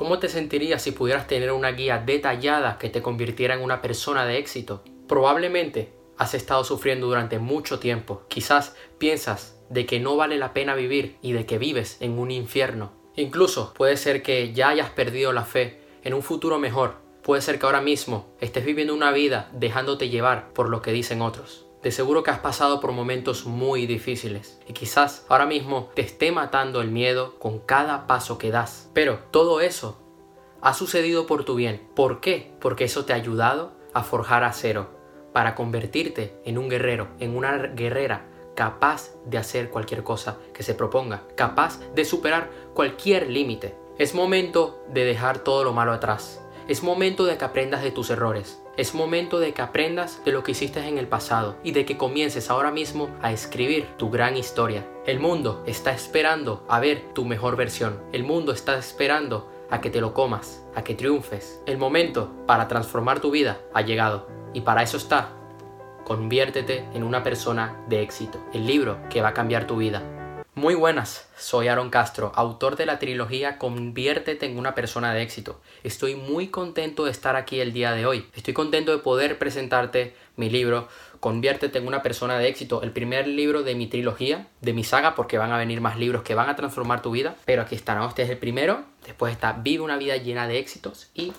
¿Cómo te sentirías si pudieras tener una guía detallada que te convirtiera en una persona de éxito? Probablemente has estado sufriendo durante mucho tiempo. Quizás piensas de que no vale la pena vivir y de que vives en un infierno. Incluso puede ser que ya hayas perdido la fe en un futuro mejor. Puede ser que ahora mismo estés viviendo una vida dejándote llevar por lo que dicen otros. De seguro que has pasado por momentos muy difíciles y quizás ahora mismo te esté matando el miedo con cada paso que das. Pero todo eso ha sucedido por tu bien. ¿Por qué? Porque eso te ha ayudado a forjar acero para convertirte en un guerrero, en una guerrera capaz de hacer cualquier cosa que se proponga, capaz de superar cualquier límite. Es momento de dejar todo lo malo atrás. Es momento de que aprendas de tus errores. Es momento de que aprendas de lo que hiciste en el pasado y de que comiences ahora mismo a escribir tu gran historia. El mundo está esperando a ver tu mejor versión. El mundo está esperando a que te lo comas, a que triunfes. El momento para transformar tu vida ha llegado. Y para eso está. Conviértete en una persona de éxito. El libro que va a cambiar tu vida. Muy buenas, soy Aaron Castro, autor de la trilogía Conviértete en una persona de éxito. Estoy muy contento de estar aquí el día de hoy. Estoy contento de poder presentarte mi libro Conviértete en una persona de éxito, el primer libro de mi trilogía, de mi saga, porque van a venir más libros que van a transformar tu vida. Pero aquí está, ¿no? Este es el primero. Después está Vive una vida llena de éxitos y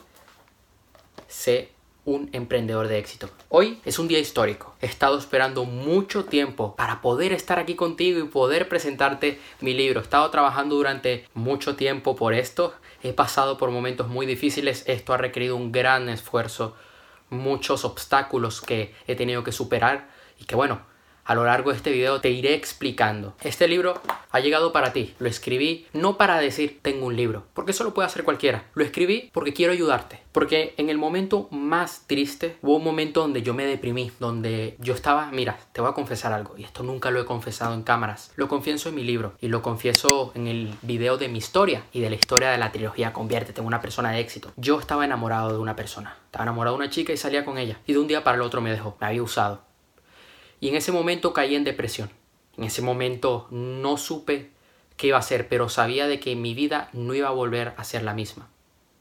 sé un emprendedor de éxito. Hoy es un día histórico. He estado esperando mucho tiempo para poder estar aquí contigo y poder presentarte mi libro. He estado trabajando durante mucho tiempo por esto. He pasado por momentos muy difíciles. Esto ha requerido un gran esfuerzo, muchos obstáculos que he tenido que superar y que bueno, a lo largo de este video te iré explicando. Este libro ha llegado para ti. Lo escribí no para decir tengo un libro, porque eso lo puede hacer cualquiera. Lo escribí porque quiero ayudarte. Porque en el momento más triste hubo un momento donde yo me deprimí, donde yo estaba, mira, te voy a confesar algo, y esto nunca lo he confesado en cámaras. Lo confieso en mi libro y lo confieso en el video de mi historia y de la historia de la trilogía Conviértete en una persona de éxito. Yo estaba enamorado de una persona. Estaba enamorado de una chica y salía con ella. Y de un día para el otro me dejó. Me había usado y en ese momento caí en depresión. En ese momento no supe qué iba a hacer, pero sabía de que mi vida no iba a volver a ser la misma.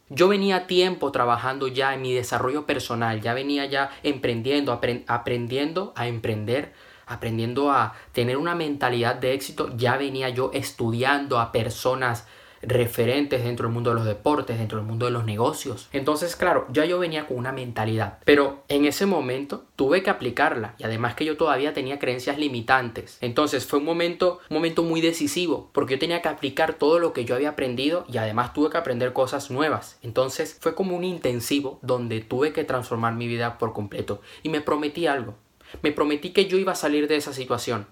Yo venía tiempo trabajando ya en mi desarrollo personal, ya venía ya emprendiendo, aprendiendo a emprender, aprendiendo a tener una mentalidad de éxito, ya venía yo estudiando a personas referentes dentro del mundo de los deportes, dentro del mundo de los negocios. Entonces, claro, ya yo venía con una mentalidad, pero en ese momento tuve que aplicarla y además que yo todavía tenía creencias limitantes. Entonces fue un momento, un momento muy decisivo porque yo tenía que aplicar todo lo que yo había aprendido y además tuve que aprender cosas nuevas. Entonces fue como un intensivo donde tuve que transformar mi vida por completo y me prometí algo. Me prometí que yo iba a salir de esa situación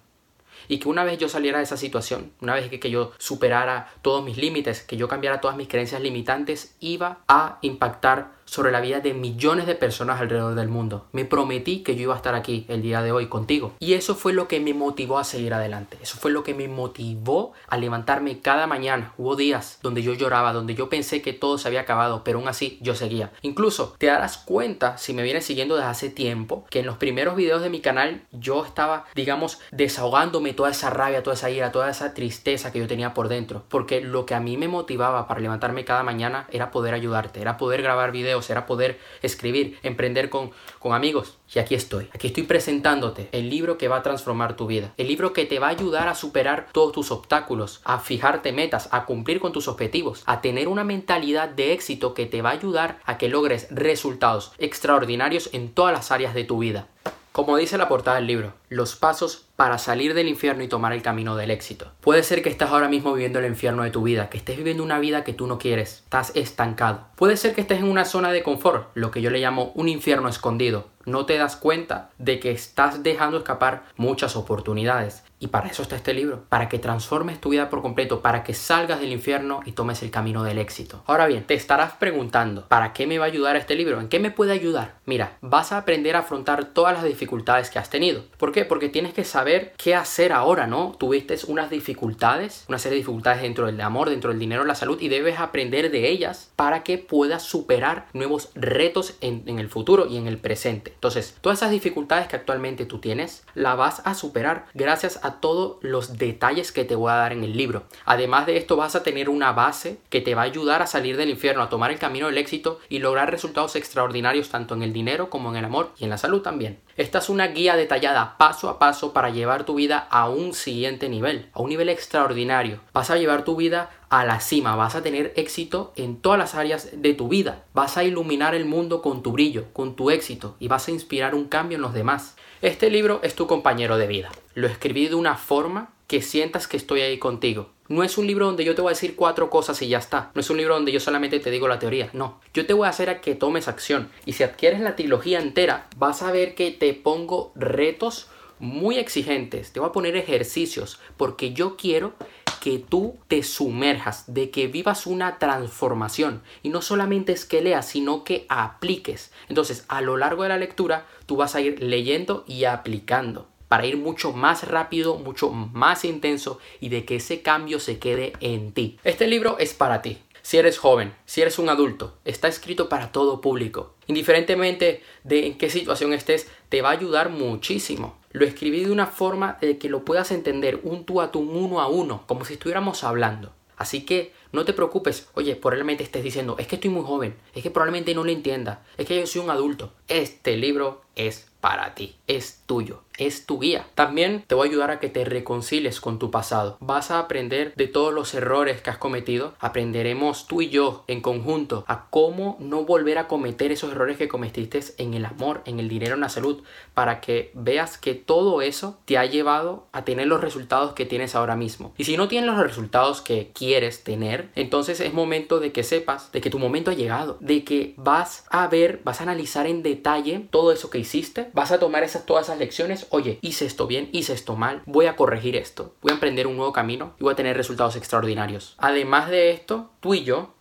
y que una vez yo saliera de esa situación, una vez que, yo superara todos mis límites, que yo cambiara todas mis creencias limitantes, iba a impactar sobre la vida de millones de personas alrededor del mundo. Me prometí que yo iba a estar aquí el día de hoy contigo. Y eso fue lo que me motivó a seguir adelante. Eso fue lo que me motivó a levantarme cada mañana. Hubo días donde yo lloraba, donde yo pensé que todo se había acabado, pero aún así yo seguía. Incluso te darás cuenta, si me vienes siguiendo desde hace tiempo, que en los primeros videos de mi canal yo estaba, digamos, desahogándome toda esa rabia, toda esa ira, toda esa tristeza que yo tenía por dentro. Porque lo que a mí me motivaba para levantarme cada mañana era poder ayudarte, era poder grabar videos será poder escribir, emprender con, con amigos. Y aquí estoy, aquí estoy presentándote el libro que va a transformar tu vida, el libro que te va a ayudar a superar todos tus obstáculos, a fijarte metas, a cumplir con tus objetivos, a tener una mentalidad de éxito que te va a ayudar a que logres resultados extraordinarios en todas las áreas de tu vida. Como dice la portada del libro, los pasos para salir del infierno y tomar el camino del éxito. Puede ser que estés ahora mismo viviendo el infierno de tu vida, que estés viviendo una vida que tú no quieres, estás estancado. Puede ser que estés en una zona de confort, lo que yo le llamo un infierno escondido. No te das cuenta de que estás dejando escapar muchas oportunidades. Y para eso está este libro, para que transformes tu vida por completo, para que salgas del infierno y tomes el camino del éxito. Ahora bien, te estarás preguntando, ¿para qué me va a ayudar este libro? ¿En qué me puede ayudar? Mira, vas a aprender a afrontar todas las dificultades que has tenido. ¿Por qué? Porque tienes que saber qué hacer ahora, ¿no? Tuviste unas dificultades, una serie de dificultades dentro del amor, dentro del dinero, la salud y debes aprender de ellas para que puedas superar nuevos retos en, en el futuro y en el presente. Entonces, todas esas dificultades que actualmente tú tienes, la vas a superar gracias a todos los detalles que te voy a dar en el libro. Además de esto, vas a tener una base que te va a ayudar a salir del infierno, a tomar el camino del éxito y lograr resultados extraordinarios tanto en el dinero como en el amor y en la salud también. Esta es una guía detallada paso a paso para llevar tu vida a un siguiente nivel, a un nivel extraordinario. Vas a llevar tu vida a la cima, vas a tener éxito en todas las áreas de tu vida, vas a iluminar el mundo con tu brillo, con tu éxito y vas a inspirar un cambio en los demás. Este libro es tu compañero de vida. Lo escribí de una forma que sientas que estoy ahí contigo. No es un libro donde yo te voy a decir cuatro cosas y ya está. No es un libro donde yo solamente te digo la teoría. No. Yo te voy a hacer a que tomes acción. Y si adquieres la trilogía entera, vas a ver que te pongo retos muy exigentes. Te voy a poner ejercicios porque yo quiero que tú te sumerjas, de que vivas una transformación. Y no solamente es que leas, sino que apliques. Entonces, a lo largo de la lectura, tú vas a ir leyendo y aplicando para ir mucho más rápido, mucho más intenso y de que ese cambio se quede en ti. Este libro es para ti. Si eres joven, si eres un adulto, está escrito para todo público. Indiferentemente de en qué situación estés, te va a ayudar muchísimo. Lo escribí de una forma de que lo puedas entender un tú a tú, uno a uno, como si estuviéramos hablando. Así que no te preocupes, oye, probablemente estés diciendo, es que estoy muy joven, es que probablemente no lo entienda, es que yo soy un adulto. Este libro es para ti, es tuyo, es tu guía. También te voy a ayudar a que te reconcilies con tu pasado. Vas a aprender de todos los errores que has cometido. Aprenderemos tú y yo en conjunto a cómo no volver a cometer esos errores que cometiste en el amor, en el dinero, en la salud, para que veas que todo eso te ha llevado a tener los resultados que tienes ahora mismo. Y si no tienes los resultados que quieres tener, entonces es momento de que sepas de que tu momento ha llegado, de que vas a ver, vas a analizar en detalle todo eso que hiciste, vas a tomar esas, todas esas lecciones, oye, hice esto bien, hice esto mal, voy a corregir esto, voy a emprender un nuevo camino y voy a tener resultados extraordinarios. Además de esto, tú y yo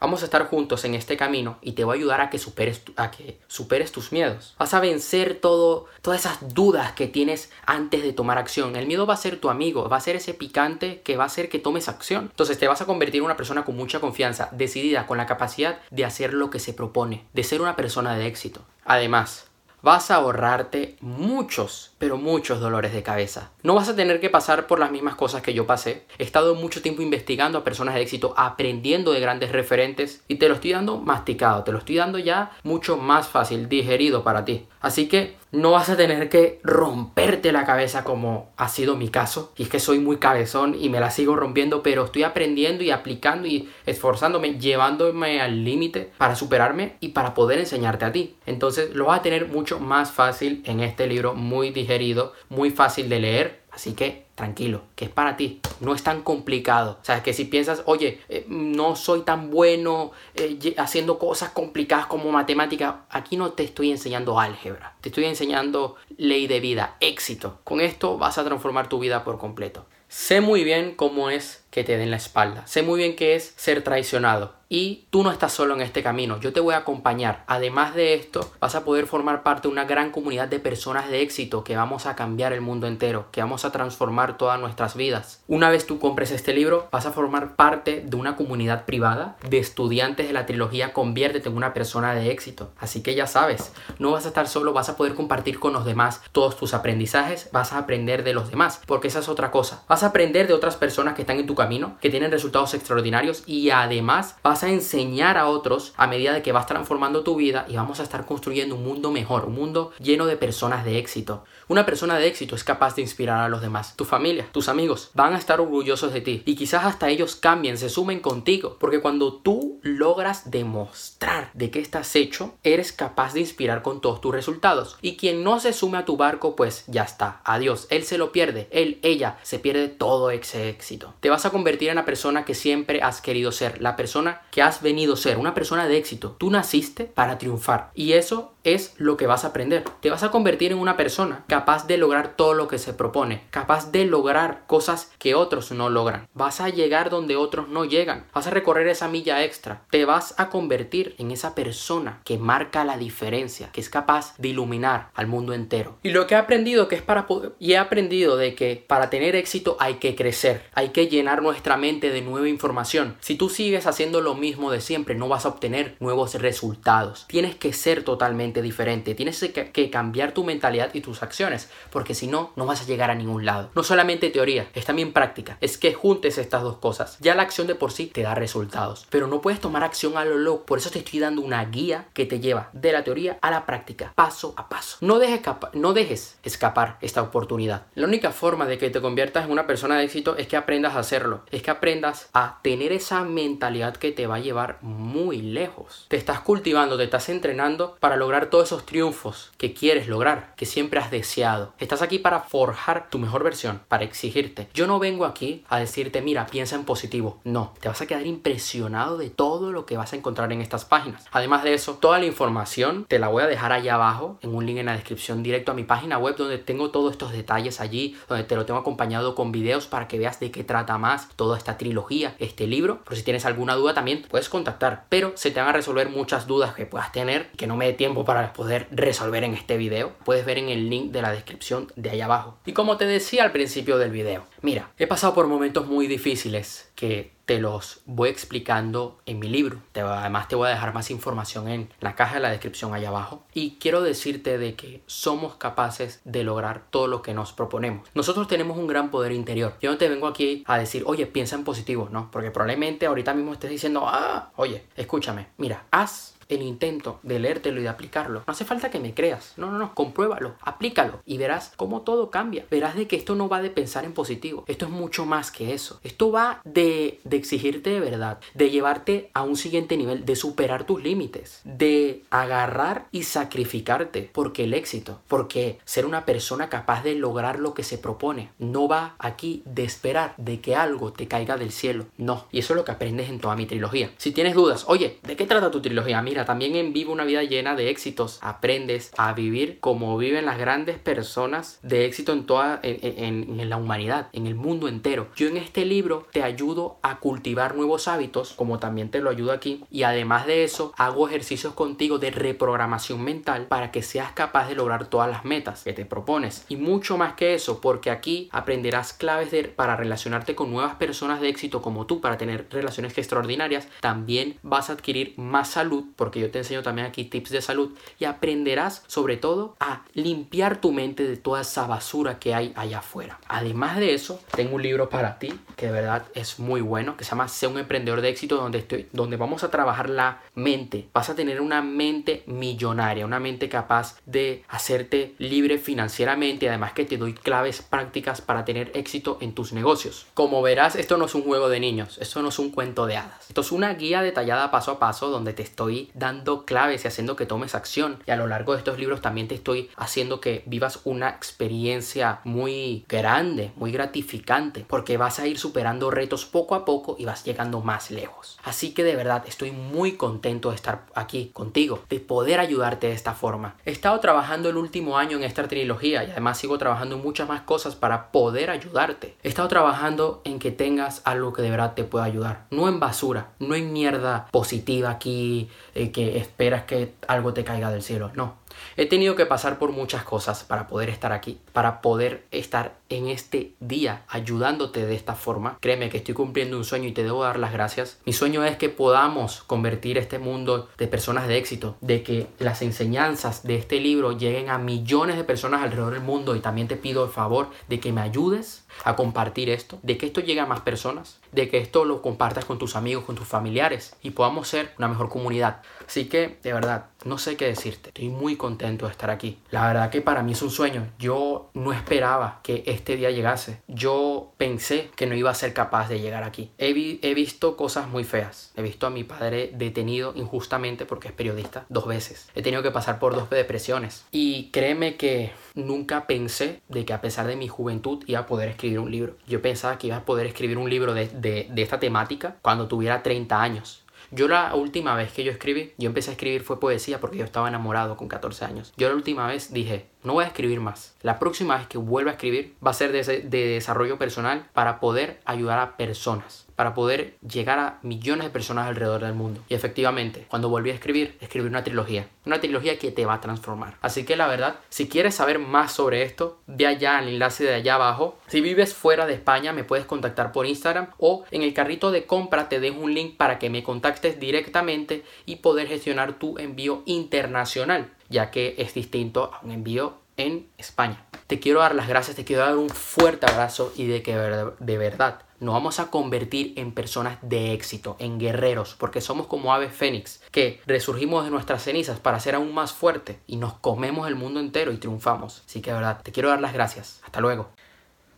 Vamos a estar juntos en este camino y te voy a ayudar a que superes, a que superes tus miedos. Vas a vencer todo, todas esas dudas que tienes antes de tomar acción. El miedo va a ser tu amigo, va a ser ese picante que va a hacer que tomes acción. Entonces te vas a convertir en una persona con mucha confianza, decidida, con la capacidad de hacer lo que se propone, de ser una persona de éxito. Además, vas a ahorrarte muchos, pero muchos dolores de cabeza. No vas a tener que pasar por las mismas cosas que yo pasé. He estado mucho tiempo investigando a personas de éxito, aprendiendo de grandes referentes y te lo estoy dando masticado, te lo estoy dando ya mucho más fácil, digerido para ti. Así que no vas a tener que romperte la cabeza como ha sido mi caso. Y es que soy muy cabezón y me la sigo rompiendo, pero estoy aprendiendo y aplicando y esforzándome, llevándome al límite para superarme y para poder enseñarte a ti. Entonces lo vas a tener mucho más fácil en este libro, muy digerido, muy fácil de leer. Así que tranquilo, que es para ti, no es tan complicado. O sea, que si piensas, oye, eh, no soy tan bueno eh, haciendo cosas complicadas como matemática, aquí no te estoy enseñando álgebra, te estoy enseñando ley de vida, éxito. Con esto vas a transformar tu vida por completo. Sé muy bien cómo es que te den la espalda, sé muy bien qué es ser traicionado, y tú no estás solo en este camino, yo te voy a acompañar. Además de esto, vas a poder formar parte de una gran comunidad de personas de éxito que vamos a cambiar el mundo entero, que vamos a transformar todas nuestras vidas. Una vez tú compres este libro, vas a formar parte de una comunidad privada de estudiantes de la trilogía Conviértete en una persona de éxito. Así que ya sabes, no vas a estar solo, vas a poder compartir con los demás todos tus aprendizajes, vas a aprender de los demás, porque esa es otra cosa. Vas a aprender de otras personas que están en tu camino, que tienen resultados extraordinarios y además a enseñar a otros a medida de que vas transformando tu vida y vamos a estar construyendo un mundo mejor, un mundo lleno de personas de éxito. Una persona de éxito es capaz de inspirar a los demás. Tu familia, tus amigos van a estar orgullosos de ti y quizás hasta ellos cambien, se sumen contigo, porque cuando tú logras demostrar de qué estás hecho, eres capaz de inspirar con todos tus resultados. Y quien no se sume a tu barco, pues ya está, adiós, él se lo pierde, él, ella, se pierde todo ese éxito. Te vas a convertir en la persona que siempre has querido ser, la persona que has venido a ser, una persona de éxito. Tú naciste para triunfar y eso es lo que vas a aprender. Te vas a convertir en una persona capaz de lograr todo lo que se propone, capaz de lograr cosas que otros no logran. Vas a llegar donde otros no llegan. Vas a recorrer esa milla extra. Te vas a convertir en esa persona que marca la diferencia, que es capaz de iluminar al mundo entero. Y lo que he aprendido que es para y he aprendido de que para tener éxito hay que crecer, hay que llenar nuestra mente de nueva información. Si tú sigues haciendo lo mismo de siempre, no vas a obtener nuevos resultados. Tienes que ser totalmente diferente, tienes que, cambiar tu mentalidad y tus acciones, porque si no, no vas a llegar a ningún lado. No solamente teoría, es también práctica, es que juntes estas dos cosas. Ya la acción de por sí te da resultados, pero no puedes tomar acción a lo loco, por eso te estoy dando una guía que te lleva de la teoría a la práctica, paso a paso. No dejes, no dejes escapar esta oportunidad. La única forma de que te conviertas en una persona de éxito es que aprendas a hacerlo, es que aprendas a tener esa mentalidad que te va a llevar muy lejos. Te estás cultivando, te estás entrenando para lograr todos esos triunfos que quieres lograr, que siempre has deseado. Estás aquí para forjar tu mejor versión, para exigirte. Yo no vengo aquí a decirte, mira, piensa en positivo. No, te vas a quedar impresionado de todo lo que vas a encontrar en estas páginas. Además de eso, toda la información te la voy a dejar allá abajo en un link en la descripción directo a mi página web donde tengo todos estos detalles allí, donde te lo tengo acompañado con videos para que veas de qué trata más toda esta trilogía, este libro. Por si tienes alguna duda también puedes contactar, pero se te van a resolver muchas dudas que puedas tener que no me dé tiempo para poder resolver en este video. Puedes ver en el link de la descripción de ahí abajo. Y como te decía al principio del video, mira, he pasado por momentos muy difíciles que te los voy explicando en mi libro. además te voy a dejar más información en la caja de la descripción allá abajo. Y quiero decirte de que somos capaces de lograr todo lo que nos proponemos. Nosotros tenemos un gran poder interior. Yo no te vengo aquí a decir, oye, piensa en positivo, ¿no? Porque probablemente ahorita mismo estés diciendo, ah, oye, escúchame, mira, haz el intento de leértelo y de aplicarlo. No hace falta que me creas. No, no, no. Compruébalo, aplícalo y verás cómo todo cambia. Verás de que esto no va de pensar en positivo. Esto es mucho más que eso. Esto va de, de exigirte de verdad, de llevarte a un siguiente nivel, de superar tus límites, de agarrar y sacrificarte. Porque el éxito, porque ser una persona capaz de lograr lo que se propone, no va aquí de esperar de que algo te caiga del cielo. No. Y eso es lo que aprendes en toda mi trilogía. Si tienes dudas, oye, ¿de qué trata tu trilogía? Mira, también en Vive una vida llena de éxitos aprendes a vivir como viven las grandes personas de éxito en toda en, la humanidad, en el mundo entero. Yo en este libro te ayudo a cultivar nuevos hábitos, como también te lo ayudo aquí, y además de eso hago ejercicios contigo de reprogramación mental para que seas capaz de lograr todas las metas que te propones. Y mucho más que eso, porque aquí aprenderás claves para relacionarte con nuevas personas de éxito como tú, para tener relaciones extraordinarias. También vas a adquirir más salud porque yo te enseño también aquí tips de salud y aprenderás sobre todo a limpiar tu mente de toda esa basura que hay allá afuera. Además de eso, tengo un libro para ti que de verdad es muy bueno, que se llama Sé un emprendedor de éxito, donde, estoy, donde vamos a trabajar la mente. Vas a tener una mente millonaria, una mente capaz de hacerte libre financieramente además que te doy claves prácticas para tener éxito en tus negocios. Como verás, esto no es un juego de niños, esto no es un cuento de hadas. Esto es una guía detallada paso a paso donde te estoy dando claves y haciendo que tomes acción. Y a lo largo de estos libros también te estoy haciendo que vivas una experiencia muy grande, muy gratificante, porque vas a ir superando retos poco a poco y vas llegando más lejos. Así que de verdad estoy muy contento de estar aquí contigo, de poder ayudarte de esta forma. He estado trabajando el último año en esta trilogía y además sigo trabajando en muchas más cosas para poder ayudarte. He estado trabajando en que tengas algo que de verdad te pueda ayudar, no en basura, no en mierda positiva aquí eh, que esperas que algo te caiga del cielo. No. He tenido que pasar por muchas cosas para poder estar aquí, para poder estar en este día ayudándote de esta forma. Créeme que estoy cumpliendo un sueño y te debo dar las gracias. Mi sueño es que podamos convertir este mundo de personas de éxito, de que las enseñanzas de este libro lleguen a millones de personas alrededor del mundo y también te pido el favor de que me ayudes a compartir esto, de que esto llegue a más personas, de que esto lo compartas con tus amigos, con tus familiares y podamos ser una mejor comunidad. Así que, de verdad, no sé qué decirte. Estoy muy contento de estar aquí. La verdad que para mí es un sueño. Yo no esperaba que este día llegase. Yo pensé que no iba a ser capaz de llegar aquí. He, visto cosas muy feas. He visto a mi padre detenido injustamente porque es periodista dos veces. He tenido que pasar por dos depresiones. Y créeme que nunca pensé de que a pesar de mi juventud iba a poder escribir un libro. Yo pensaba que iba a poder escribir un libro de, esta temática cuando tuviera 30 años. Yo la última vez que yo escribí, yo empecé a escribir fue poesía porque yo estaba enamorado con 14 años. Yo la última vez dije, no voy a escribir más. La próxima vez que vuelva a escribir va a ser de, de desarrollo personal para poder ayudar a personas para poder llegar a millones de personas alrededor del mundo. Y efectivamente, cuando volví a escribir, escribí una trilogía. Una trilogía que te va a transformar. Así que la verdad, si quieres saber más sobre esto, ve allá al enlace de allá abajo. Si vives fuera de España, me puedes contactar por Instagram o en el carrito de compra te dejo un link para que me contactes directamente y poder gestionar tu envío internacional, ya que es distinto a un envío en España. Te quiero dar las gracias, te quiero dar un fuerte abrazo y de que de verdad nos vamos a convertir en personas de éxito, en guerreros, porque somos como aves fénix, que resurgimos de nuestras cenizas para ser aún más fuerte y nos comemos el mundo entero y triunfamos. Así que de verdad, te quiero dar las gracias. Hasta luego.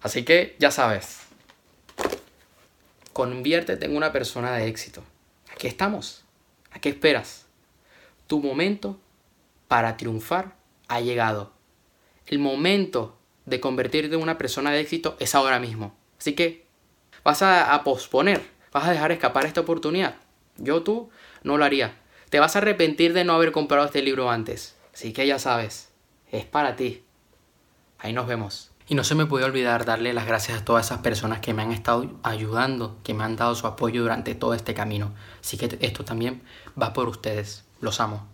Así que ya sabes, conviértete en una persona de éxito. Aquí estamos. ¿A qué esperas? Tu momento para triunfar ha llegado. El momento de convertirte en una persona de éxito es ahora mismo. Así que vas a, posponer, vas a dejar escapar esta oportunidad. Yo tú no lo haría. Te vas a arrepentir de no haber comprado este libro antes. Así que ya sabes, es para ti. Ahí nos vemos. Y no se me puede olvidar darle las gracias a todas esas personas que me han estado ayudando, que me han dado su apoyo durante todo este camino. Así que esto también va por ustedes. Los amo.